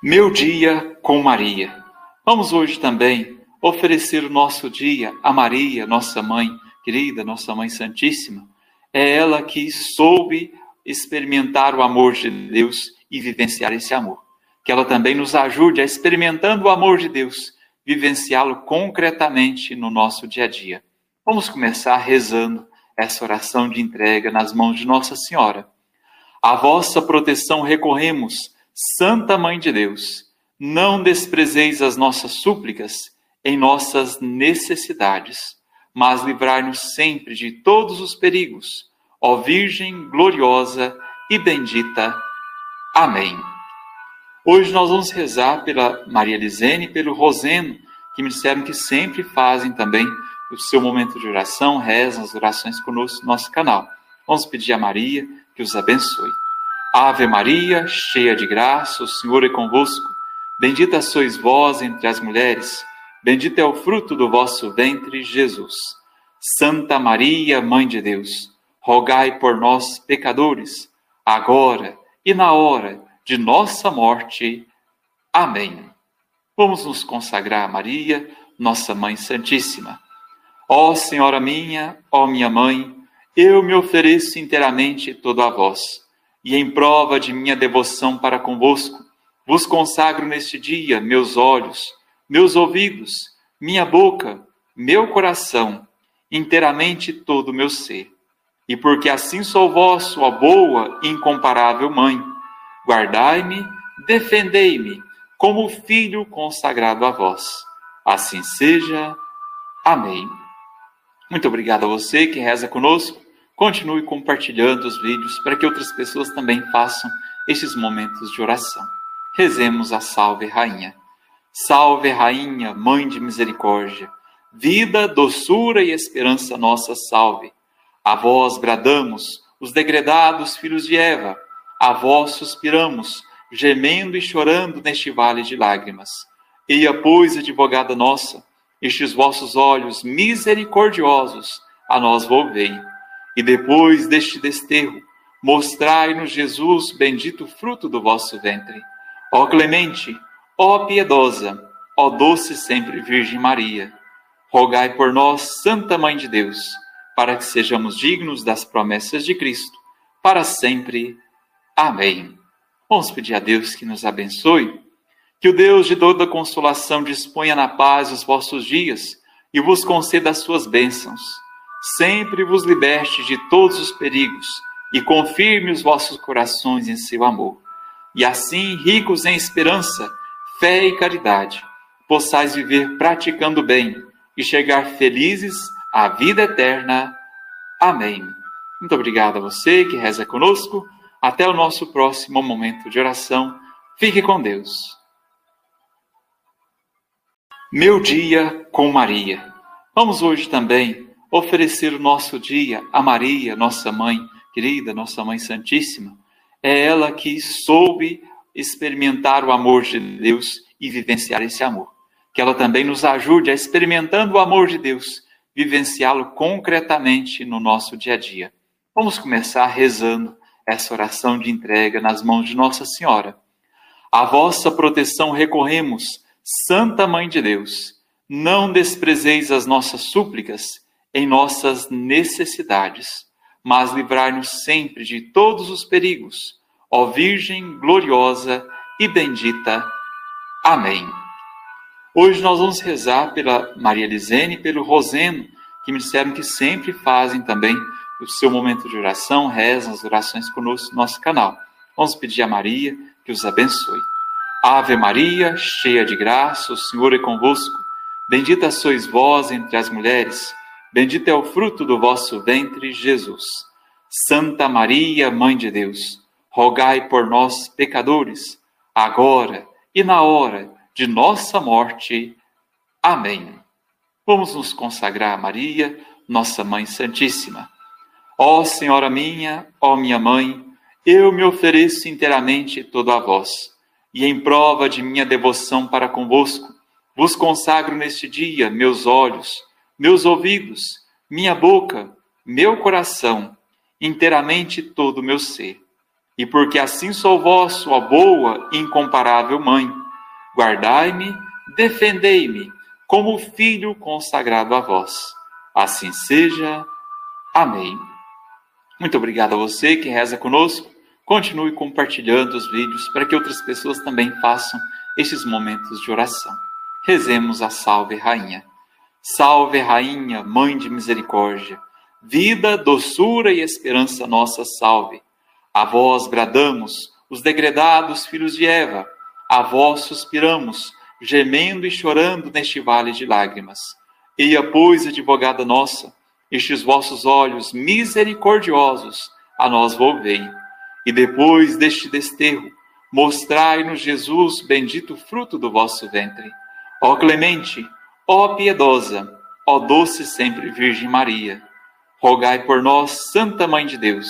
Meu dia com Maria. Vamos hoje também oferecer o nosso dia a Maria, nossa mãe querida, nossa mãe santíssima. É ela que soube experimentar o amor de Deus e vivenciar esse amor. Que ela também nos ajude a experimentando o amor de Deus, vivenciá-lo concretamente no nosso dia a dia. Vamos começar rezando essa oração de entrega nas mãos de Nossa Senhora. A vossa proteção recorremos, Santa Mãe de Deus. Não desprezeis as nossas súplicas em nossas necessidades, mas livrai-nos sempre de todos os perigos, ó Virgem gloriosa e bendita. Amém. Hoje nós vamos rezar pela Maria Lisene e pelo Roseno, que me disseram que sempre fazem também o seu momento de oração, rezam as orações conosco no nosso canal. Vamos pedir a Maria que os abençoe. Ave Maria, cheia de graça, o Senhor é convosco. Bendita sois vós entre as mulheres, bendito é o fruto do vosso ventre, Jesus. Santa Maria, Mãe de Deus, rogai por nós, pecadores, agora e na hora de nossa morte. Amém. Vamos nos consagrar a Maria, nossa Mãe Santíssima. Ó Senhora minha, ó minha Mãe, eu me ofereço inteiramente todo a vós e em prova de minha devoção para convosco, vos consagro neste dia meus olhos, meus ouvidos, minha boca, meu coração, inteiramente todo o meu ser. E porque assim sou vosso, a boa e incomparável mãe, guardai-me, defendei-me, como filho consagrado a vós. Assim seja. Amém. Muito obrigado a você que reza conosco. Continue compartilhando os vídeos para que outras pessoas também façam estes momentos de oração. Rezemos a Salve Rainha. Salve Rainha, Mãe de Misericórdia, vida, doçura e esperança nossa, salve. A vós bradamos, os degredados filhos de Eva, a vós suspiramos, gemendo e chorando neste vale de lágrimas. Eia, pois, advogada nossa, estes vossos olhos misericordiosos a nós volvei e depois deste desterro, mostrai-nos Jesus, bendito fruto do vosso ventre. Ó clemente, ó piedosa, ó doce sempre Virgem Maria, rogai por nós, Santa Mãe de Deus, para que sejamos dignos das promessas de Cristo, para sempre. Amém. Vamos pedir a Deus que nos abençoe, que o Deus de toda consolação disponha na paz os vossos dias e vos conceda as suas bênçãos sempre vos liberte de todos os perigos e confirme os vossos corações em seu amor. E assim, ricos em esperança, fé e caridade, possais viver praticando bem e chegar felizes à vida eterna. Amém. Muito obrigado a você que reza conosco. Até o nosso próximo momento de oração. Fique com Deus. Meu dia com Maria. Vamos hoje também oferecer o nosso dia a Maria, nossa mãe querida, nossa mãe santíssima. É ela que soube experimentar o amor de Deus e vivenciar esse amor. Que ela também nos ajude a experimentando o amor de Deus, vivenciá-lo concretamente no nosso dia a dia. Vamos começar rezando essa oração de entrega nas mãos de Nossa Senhora. A vossa proteção recorremos, Santa Mãe de Deus. Não desprezeis as nossas súplicas em nossas necessidades, mas livrai-nos sempre de todos os perigos, ó Virgem gloriosa e bendita. Amém. Hoje nós vamos rezar pela Maria Lisene e pelo Roseno, que me disseram que sempre fazem também o seu momento de oração, rezam as orações conosco no nosso canal. Vamos pedir a Maria que os abençoe. Ave Maria, cheia de graça, o Senhor é convosco. Bendita sois vós entre as mulheres Bendito é o fruto do vosso ventre, Jesus. Santa Maria, Mãe de Deus, rogai por nós, pecadores, agora e na hora de nossa morte. Amém. Vamos nos consagrar a Maria, nossa Mãe Santíssima. Ó Senhora minha, ó minha Mãe, eu me ofereço inteiramente todo a vós, e em prova de minha devoção para convosco, vos consagro neste dia meus olhos, meus ouvidos, minha boca, meu coração, inteiramente todo o meu ser. e porque assim sou vosso, a boa e incomparável mãe. Guardai-me, defendei-me, como filho consagrado a vós. Assim seja. Amém. Muito obrigado a você que reza conosco. Continue compartilhando os vídeos para que outras pessoas também façam estes momentos de oração. Rezemos a Salve Rainha. Salve Rainha, Mãe de Misericórdia, vida, doçura e esperança nossa, salve. A vós bradamos, os degredados filhos de Eva, a vós suspiramos, gemendo e chorando neste vale de lágrimas. Eia, pois, advogada nossa, estes vossos olhos misericordiosos a nós volvei. E depois deste desterro, mostrai-nos Jesus, bendito fruto do vosso ventre. Ó clemente, ó piedosa, ó doce sempre Virgem Maria, rogai por nós, Santa Mãe de Deus,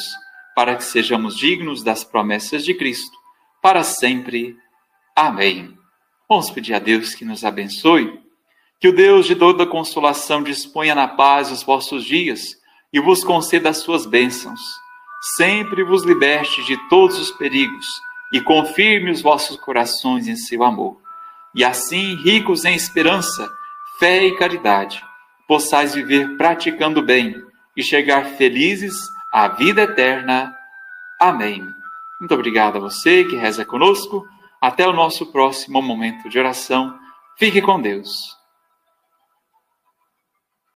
para que sejamos dignos das promessas de Cristo, para sempre. Amém. Vamos pedir a Deus que nos abençoe que o Deus de toda consolação disponha na paz os vossos dias e vos conceda as suas bênçãos. Sempre vos liberte de todos os perigos e confirme os vossos corações em seu amor. E assim, ricos em esperança, fé e caridade, possais viver praticando bem e chegar felizes à vida eterna. Amém. Muito obrigado a você que reza conosco. Até o nosso próximo momento de oração. Fique com Deus.